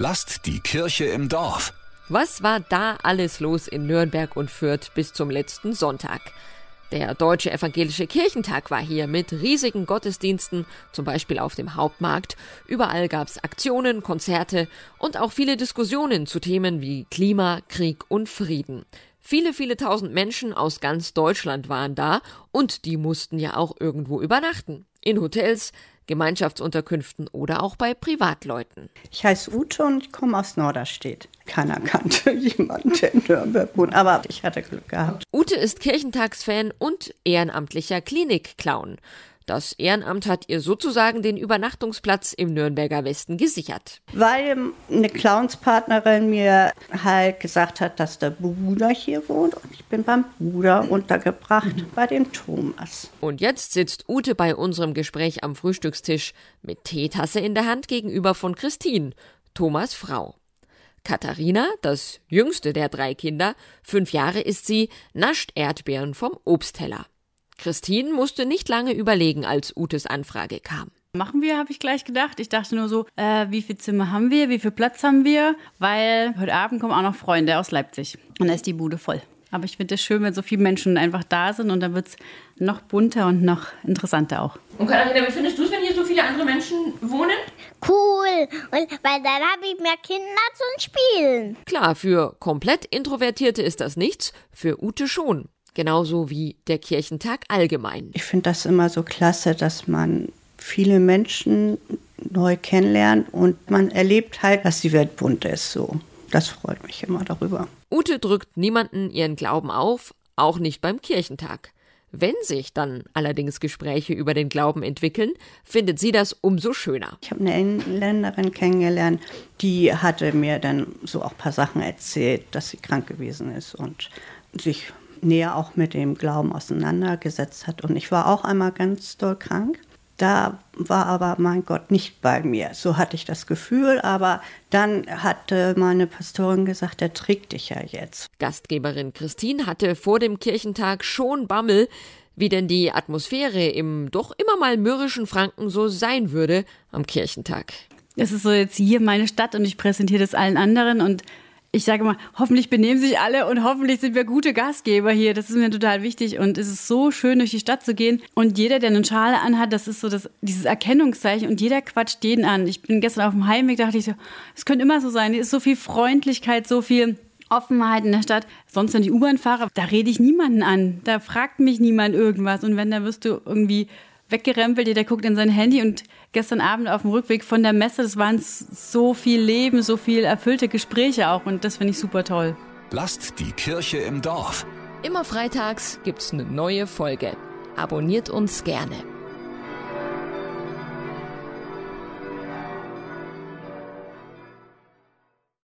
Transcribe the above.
Lasst die Kirche im Dorf. Was war da alles los in Nürnberg und Fürth bis zum letzten Sonntag? Der Deutsche Evangelische Kirchentag war hier mit riesigen Gottesdiensten, zum Beispiel auf dem Hauptmarkt. Überall gab's Aktionen, Konzerte und auch viele Diskussionen zu Themen wie Klima, Krieg und Frieden. Viele, viele tausend Menschen aus ganz Deutschland waren da und die mussten ja auch irgendwo übernachten. In Hotels, Gemeinschaftsunterkünften oder auch bei Privatleuten. Ich heiße Ute und ich komme aus Norderstedt. Keiner kannte jemanden, der in Nürnberg wohnt, aber ich hatte Glück gehabt. Ute ist Kirchentagsfan und ehrenamtlicher Klinikclown. Das Ehrenamt hat ihr sozusagen den Übernachtungsplatz im Nürnberger Westen gesichert. Weil eine Clownspartnerin mir halt gesagt hat, dass der Bruder hier wohnt und ich bin beim Bruder untergebracht, bei dem Thomas. Und jetzt sitzt Ute bei unserem Gespräch am Frühstückstisch mit Teetasse in der Hand gegenüber von Christine, Thomas Frau. Katharina, das jüngste der drei Kinder, fünf Jahre ist sie, nascht Erdbeeren vom Obstteller. Christine musste nicht lange überlegen, als Utes Anfrage kam. Machen wir, habe ich gleich gedacht. Ich dachte nur so, äh, wie viel Zimmer haben wir, wie viel Platz haben wir, weil heute Abend kommen auch noch Freunde aus Leipzig und da ist die Bude voll. Aber ich finde es schön, wenn so viele Menschen einfach da sind und dann wird es noch bunter und noch interessanter auch. Und Katharina, wie findest du es, wenn hier so viele andere Menschen wohnen? Cool, und weil dann habe ich mehr Kinder zum Spielen. Klar, für komplett Introvertierte ist das nichts, für Ute schon genauso wie der Kirchentag allgemein. Ich finde das immer so klasse, dass man viele Menschen neu kennenlernt und man erlebt halt, dass die Welt bunt ist. So, das freut mich immer darüber. Ute drückt niemanden ihren Glauben auf, auch nicht beim Kirchentag. Wenn sich dann allerdings Gespräche über den Glauben entwickeln, findet sie das umso schöner. Ich habe eine Engländerin kennengelernt, die hatte mir dann so auch ein paar Sachen erzählt, dass sie krank gewesen ist und sich näher auch mit dem Glauben auseinandergesetzt hat. Und ich war auch einmal ganz doll krank. Da war aber mein Gott nicht bei mir. So hatte ich das Gefühl. Aber dann hatte meine Pastorin gesagt, er trägt dich ja jetzt. Gastgeberin Christine hatte vor dem Kirchentag schon Bammel, wie denn die Atmosphäre im doch immer mal mürrischen Franken so sein würde am Kirchentag. Es ist so jetzt hier meine Stadt und ich präsentiere das allen anderen und ich sage mal, hoffentlich benehmen sich alle und hoffentlich sind wir gute Gastgeber hier. Das ist mir total wichtig und es ist so schön, durch die Stadt zu gehen. Und jeder, der eine Schale anhat, das ist so das, dieses Erkennungszeichen und jeder quatscht jeden an. Ich bin gestern auf dem Heimweg, dachte ich so, es könnte immer so sein. Es ist so viel Freundlichkeit, so viel Offenheit in der Stadt. Sonst, wenn ich U-Bahn fahre, da rede ich niemanden an. Da fragt mich niemand irgendwas. Und wenn, da wirst du irgendwie weggerempelt, jeder guckt in sein Handy und gestern Abend auf dem Rückweg von der Messe, das waren so viel Leben, so viel erfüllte Gespräche auch und das finde ich super toll. Lasst die Kirche im Dorf. Immer freitags gibt's eine neue Folge. Abonniert uns gerne.